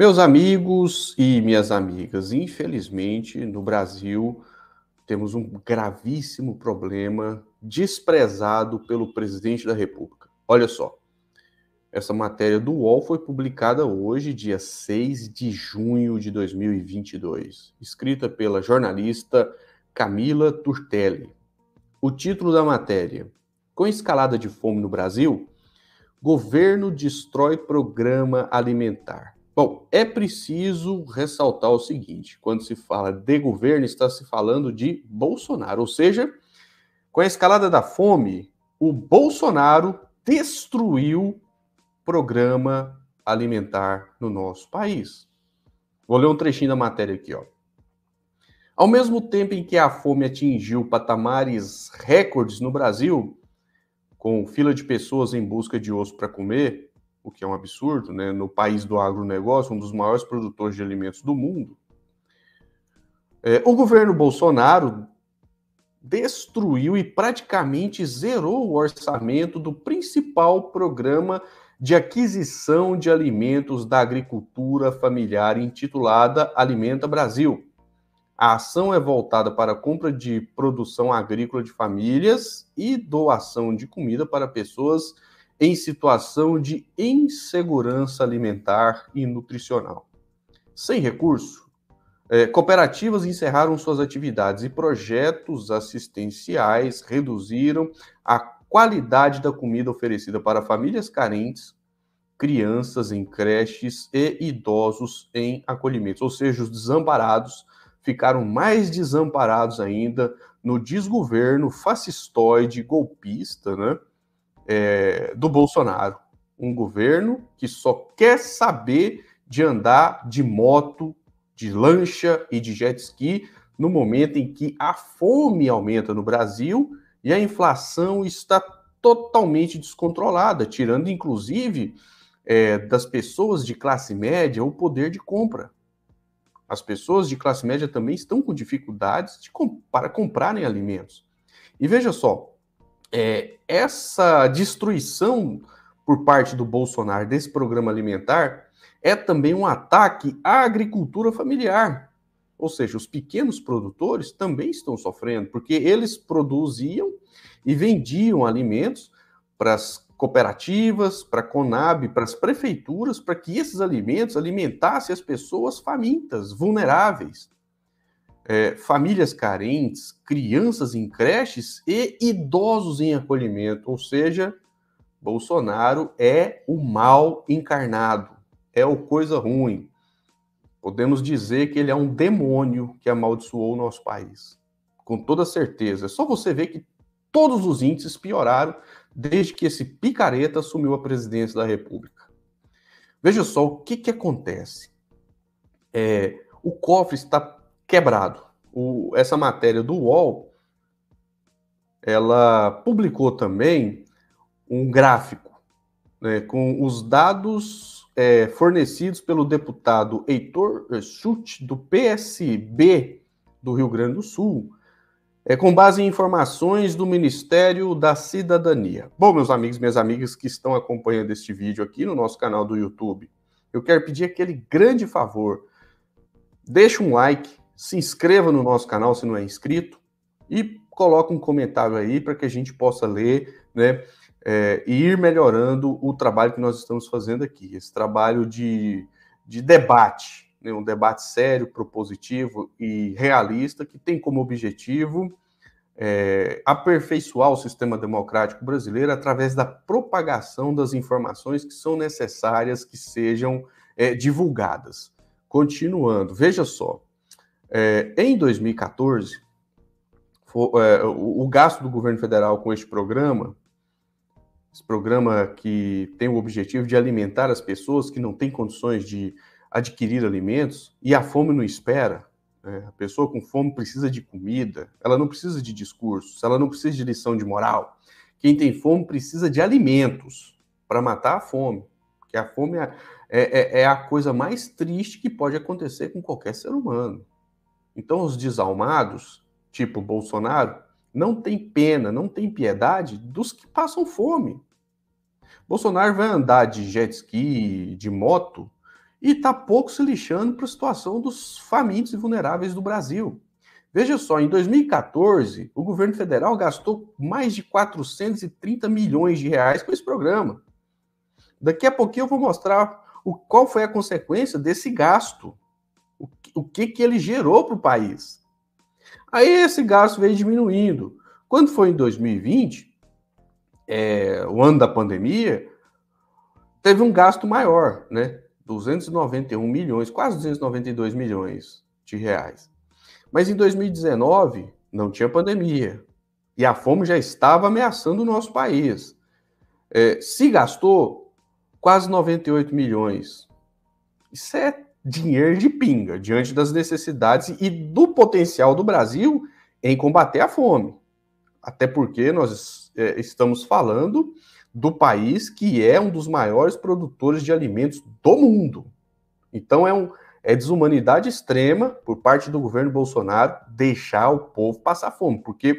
Meus amigos e minhas amigas, infelizmente no Brasil temos um gravíssimo problema desprezado pelo presidente da República. Olha só, essa matéria do UOL foi publicada hoje, dia 6 de junho de 2022, escrita pela jornalista Camila Turtelli. O título da matéria: Com escalada de fome no Brasil, governo destrói programa alimentar. Bom, é preciso ressaltar o seguinte: quando se fala de governo, está se falando de Bolsonaro, ou seja, com a escalada da fome, o Bolsonaro destruiu programa alimentar no nosso país. Vou ler um trechinho da matéria aqui, ó. Ao mesmo tempo em que a fome atingiu patamares recordes no Brasil, com fila de pessoas em busca de osso para comer, o que é um absurdo, né? no país do agronegócio, um dos maiores produtores de alimentos do mundo, é, o governo Bolsonaro destruiu e praticamente zerou o orçamento do principal programa de aquisição de alimentos da agricultura familiar intitulada Alimenta Brasil. A ação é voltada para a compra de produção agrícola de famílias e doação de comida para pessoas em situação de insegurança alimentar e nutricional. Sem recurso, é, cooperativas encerraram suas atividades e projetos assistenciais reduziram a qualidade da comida oferecida para famílias carentes, crianças em creches e idosos em acolhimentos. Ou seja, os desamparados ficaram mais desamparados ainda no desgoverno fascistoide golpista, né? É, do Bolsonaro. Um governo que só quer saber de andar de moto, de lancha e de jet ski no momento em que a fome aumenta no Brasil e a inflação está totalmente descontrolada, tirando inclusive é, das pessoas de classe média o poder de compra. As pessoas de classe média também estão com dificuldades de, para comprarem alimentos. E veja só, é, essa destruição por parte do Bolsonaro desse programa alimentar é também um ataque à agricultura familiar. Ou seja, os pequenos produtores também estão sofrendo, porque eles produziam e vendiam alimentos para as cooperativas, para a Conab, para as prefeituras, para que esses alimentos alimentassem as pessoas famintas, vulneráveis é, famílias carentes, crianças em creches e idosos em acolhimento. Ou seja, Bolsonaro é o mal encarnado, é o coisa ruim. Podemos dizer que ele é um demônio que amaldiçoou o nosso país. Com toda certeza. É só você ver que todos os índices pioraram desde que esse picareta assumiu a presidência da República. Veja só o que, que acontece. É, o cofre está quebrado. O, essa matéria do UOL, ela publicou também um gráfico né, com os dados é, fornecidos pelo deputado Heitor Schutt, do PSB do Rio Grande do Sul, é, com base em informações do Ministério da Cidadania. Bom, meus amigos minhas amigas que estão acompanhando este vídeo aqui no nosso canal do YouTube, eu quero pedir aquele grande favor. Deixe um like, se inscreva no nosso canal se não é inscrito e coloque um comentário aí para que a gente possa ler, né? É, e ir melhorando o trabalho que nós estamos fazendo aqui, esse trabalho de, de debate, né? um debate sério, propositivo e realista, que tem como objetivo é, aperfeiçoar o sistema democrático brasileiro através da propagação das informações que são necessárias que sejam é, divulgadas. Continuando, veja só, é, em 2014, for, é, o, o, gasto do governo federal com este programa, esse programa que tem o objetivo de alimentar as pessoas que não têm condições de adquirir alimentos, e a fome não espera. Né? A pessoa com fome precisa de comida, ela não precisa de discursos, ela não precisa de lição de moral. Quem tem fome precisa de alimentos para matar a fome. Porque a fome é, é, é, é a coisa mais triste que pode acontecer com qualquer ser humano. Então, os desalmados, tipo Bolsonaro, não tem pena, não tem piedade dos que passam fome. Bolsonaro vai andar de jet ski, de moto, e está pouco se lixando para a situação dos famintos e vulneráveis do Brasil. Veja só, em 2014, o governo federal gastou mais de 430 milhões de reais com esse programa. Daqui a pouquinho eu vou mostrar o, qual foi a consequência desse gasto, o, que, que ele gerou para o país. Aí esse gasto veio diminuindo. Quando foi em 2020, é, o ano da pandemia, teve um gasto maior, né? 291 milhões, quase 292 milhões de reais. Mas em 2019 não tinha pandemia e a fome já estava ameaçando o nosso país. É, se gastou quase 98 milhões. Isso é dinheiro de pinga diante das necessidades e do potencial do Brasil em combater a fome. Até porque nós é, estamos falando do país que é um dos maiores produtores de alimentos do mundo. Então é, um, é desumanidade extrema por parte do governo Bolsonaro deixar o povo passar fome, porque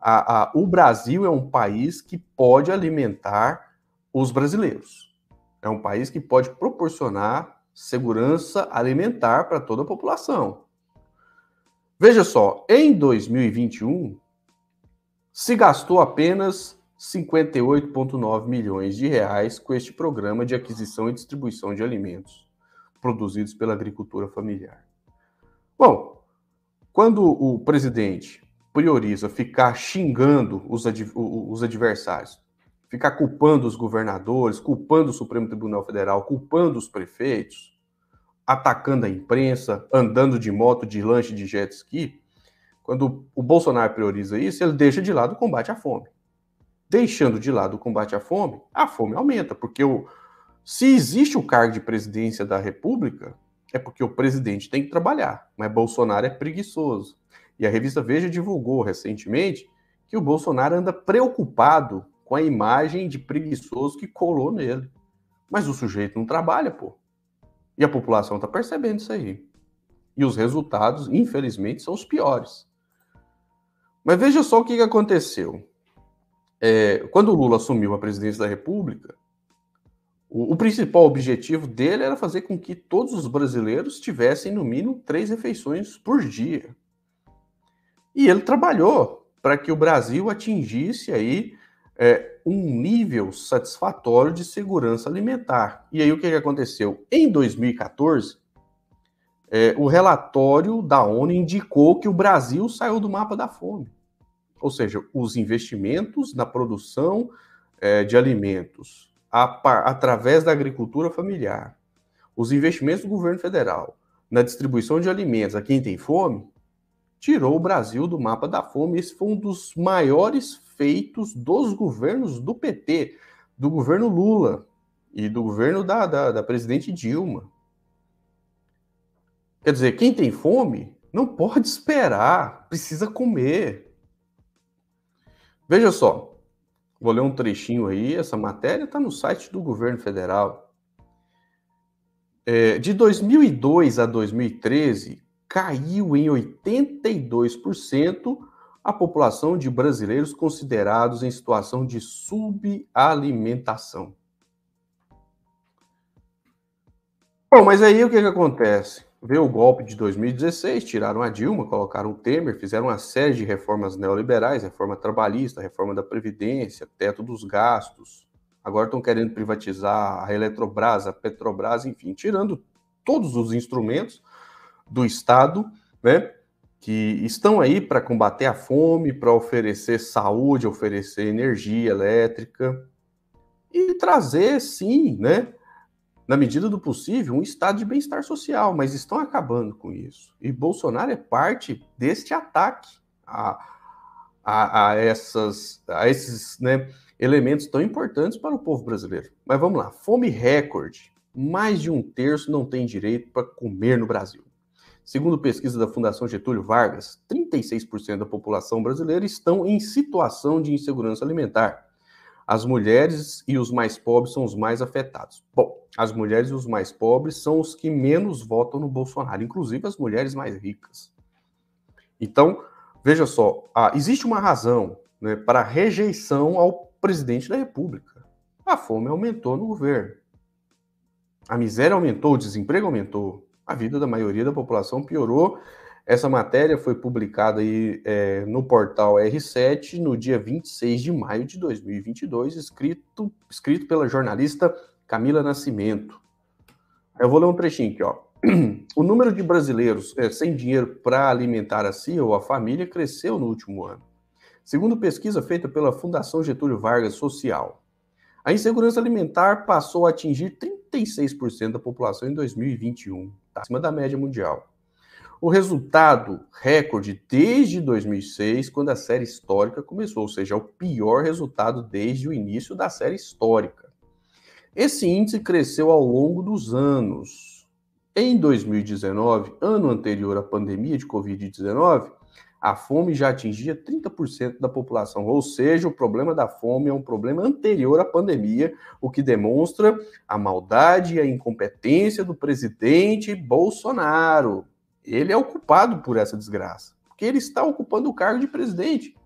a, a, o Brasil é um país que pode alimentar os brasileiros. É um país que pode proporcionar segurança alimentar para toda a população. Veja só, em 2021 se gastou apenas 58,9 milhões de reais com este programa de aquisição e distribuição de alimentos produzidos pela agricultura familiar. Bom, quando o presidente prioriza ficar xingando os, ad, os adversários, ficar culpando os governadores, culpando o Supremo Tribunal Federal, culpando os prefeitos, atacando a imprensa, andando de moto, de lanche, de jet ski, quando o Bolsonaro prioriza isso, ele deixa de lado o combate à fome deixando de lado o combate à fome, a fome aumenta, porque o, se existe o cargo de presidência da República, é porque o presidente tem que trabalhar, mas Bolsonaro é preguiçoso. E a revista Veja divulgou recentemente que o Bolsonaro anda preocupado com a imagem de preguiçoso que colou nele. Mas o sujeito não trabalha, pô. E a população está percebendo isso aí. E os resultados, infelizmente, são os piores. Mas veja só o que aconteceu é, quando o Lula assumiu a presidência da República, o, o, principal objetivo dele era fazer com que todos os brasileiros tivessem no mínimo três refeições por dia. E ele trabalhou para que o Brasil atingisse aí é, um nível satisfatório de segurança alimentar. E aí o que, que aconteceu? Em 2014, é, o relatório da ONU indicou que o Brasil saiu do mapa da fome ou seja, os investimentos na produção é, de alimentos a, através da agricultura familiar, os investimentos do governo federal na distribuição de alimentos a quem tem fome, tirou o Brasil do mapa da fome. Esse foi um dos maiores feitos dos governos do PT, do governo Lula e do governo da, da, da presidente Dilma. Quer dizer, quem tem fome não pode esperar, precisa comer. Veja só, vou ler um trechinho aí. Essa matéria está no site do governo federal. É, de 2002 a 2013, caiu em 82% a população de brasileiros considerados em situação de subalimentação. Bom, mas aí o que, que acontece? Veio o golpe de 2016, tiraram a Dilma, colocaram o Temer, fizeram uma série de reformas neoliberais, reforma trabalhista, reforma da Previdência, teto dos gastos. Agora estão querendo privatizar a Eletrobras, a Petrobras, enfim, tirando todos os instrumentos do Estado, né, que estão aí para combater a fome, para oferecer saúde, oferecer energia elétrica e trazer, sim, né, na medida do possível, um estado de bem-estar social, mas estão acabando com isso. E Bolsonaro é parte deste ataque a, a, a essas, a esses né, elementos tão importantes para o povo brasileiro. Mas vamos lá, fome recorde. Mais de um terço não tem direito para comer no Brasil. Segundo pesquisa da Fundação Getúlio Vargas, 36% da população brasileira estão em situação de insegurança alimentar. As mulheres e os mais pobres são os mais afetados. Bom, as mulheres e os mais pobres são os que menos votam no Bolsonaro, inclusive as mulheres mais ricas. Então, veja só, ah, existe uma razão né, para a rejeição ao presidente da República. A fome aumentou no governo. a miséria aumentou, o desemprego aumentou, a vida da maioria da população piorou. Essa matéria foi publicada aí, é, no portal R7 no dia 26 de maio de 2022, escrito, escrito pela jornalista Camila Nascimento. Eu vou ler um trechinho aqui, ó. O número de brasileiros é, sem dinheiro para alimentar a si ou a família cresceu no último ano. Segundo pesquisa feita pela Fundação Getúlio Vargas Social, a insegurança alimentar passou a atingir 36% da população em 2021, tá acima da média mundial. O resultado recorde desde 2006, quando a série histórica começou, ou seja, o pior resultado desde o início da série histórica. Esse índice cresceu ao longo dos anos. Em 2019, ano anterior à pandemia de Covid-19, a fome já atingia 30% da população, ou seja, o problema da fome é um problema anterior à pandemia, o que demonstra a maldade e a incompetência do presidente Bolsonaro. Ele é o culpado por essa desgraça, porque ele está ocupando o cargo de presidente.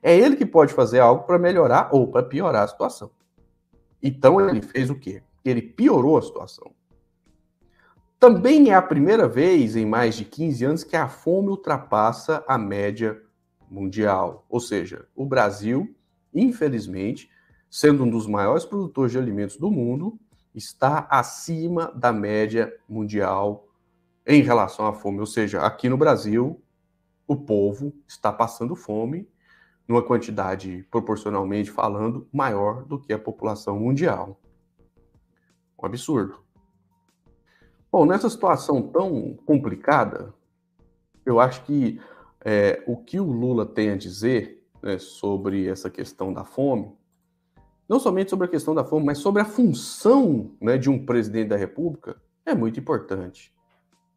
É ele que pode fazer algo para melhorar ou para piorar a situação. Então ele fez o quê? Ele piorou a situação. Também é a primeira vez em mais de 15 anos que a fome ultrapassa a média mundial. Ou seja, o Brasil, infelizmente, sendo um dos maiores produtores de alimentos do mundo, está acima da média mundial em relação à fome. Ou seja, aqui no Brasil, o povo está passando fome numa quantidade proporcionalmente falando maior do que a população mundial. Um absurdo. Bom, nessa situação tão complicada, eu acho que é, o que o Lula tem a dizer né, sobre essa questão da fome, não somente sobre a questão da fome, mas sobre a função né, de um presidente da República, é muito importante.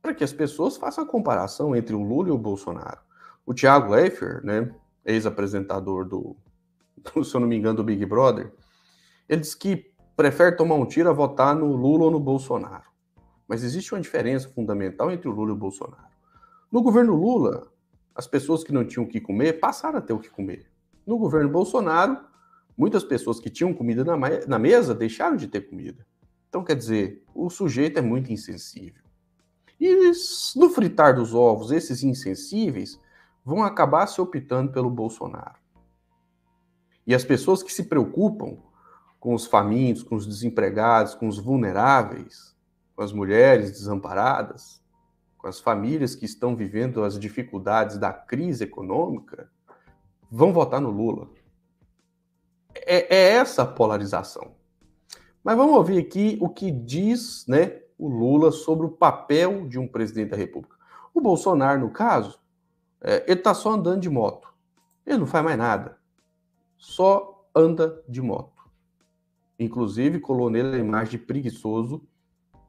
Para que as pessoas façam a comparação entre o Lula e o Bolsonaro. O Thiago Leifert, né, ex-apresentador do, do, se eu não me engano, do Big Brother, ele disse que prefere tomar um tiro a votar no Lula ou no Bolsonaro. Mas existe uma diferença fundamental entre o Lula e o Bolsonaro. No governo Lula, as pessoas que não tinham o que comer passaram a ter o que comer. No governo Bolsonaro, muitas pessoas que tinham comida na, na mesa deixaram de ter comida. Então, quer dizer, o sujeito é muito insensível. E no fritar dos ovos, esses insensíveis vão acabar se optando pelo Bolsonaro. E as pessoas que se preocupam com os famintos, com os desempregados, com os vulneráveis, com as mulheres desamparadas, com as famílias que estão vivendo as dificuldades da crise econômica, vão votar no Lula. É, é essa a polarização. Mas vamos ouvir aqui o que diz né, o Lula sobre o papel de um presidente da República. O Bolsonaro, no caso, é, ele está só andando de moto. Ele não faz mais nada. Só anda de moto. Inclusive, colou nele a imagem de preguiçoso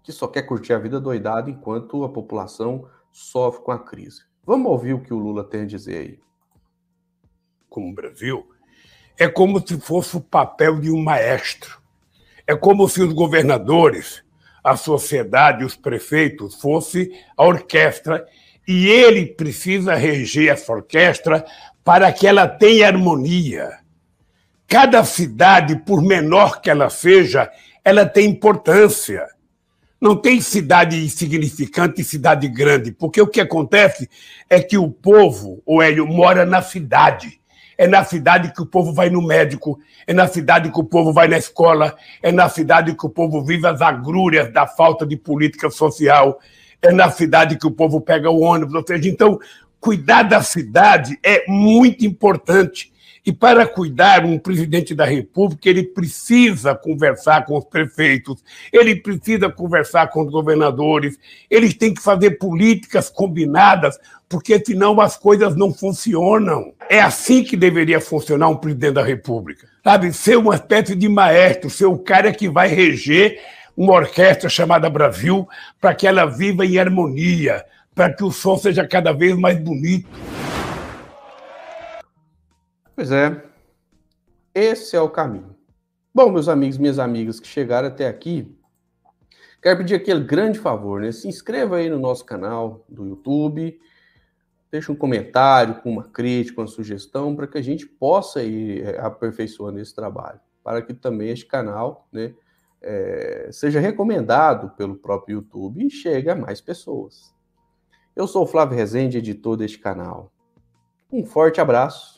que só quer curtir a vida doidada enquanto a população sofre com a crise. Vamos ouvir o que o Lula tem a dizer aí. Como o Brasil, é como se fosse o papel de um maestro. É como se os governadores, a sociedade, os prefeitos fosse a orquestra e ele precisa reger essa orquestra para que ela tenha harmonia. Cada cidade, por menor que ela seja, ela tem importância. Não tem cidade insignificante e cidade grande, porque o que acontece é que o povo, o Hélio, mora na cidade. É na cidade que o povo vai no médico, é na cidade que o povo vai na escola, é na cidade que o povo vive as agrúrias da falta de política social, é na cidade que o povo pega o ônibus. Ou seja, então, cuidar da cidade é muito importante. E para cuidar um presidente da República, ele precisa conversar com os prefeitos, ele precisa conversar com os governadores, eles têm que fazer políticas combinadas, porque senão as coisas não funcionam. É assim que deveria funcionar um presidente da República. Sabe, ser uma espécie de maestro, ser o cara que vai reger uma orquestra chamada Brasil para que ela viva em harmonia, para que o som seja cada vez mais bonito. Pois é, esse é o caminho. Bom, meus amigos minhas amigas que chegaram até aqui, quero pedir aquele grande favor, né? Se inscreva aí no nosso canal do YouTube, deixe um comentário com uma crítica, uma sugestão, para que a gente possa ir é, aperfeiçoando esse trabalho, para que também este canal, né, é, seja recomendado pelo próprio YouTube e chegue a mais pessoas. Eu sou o Flávio Rezende, editor deste canal. Um forte abraço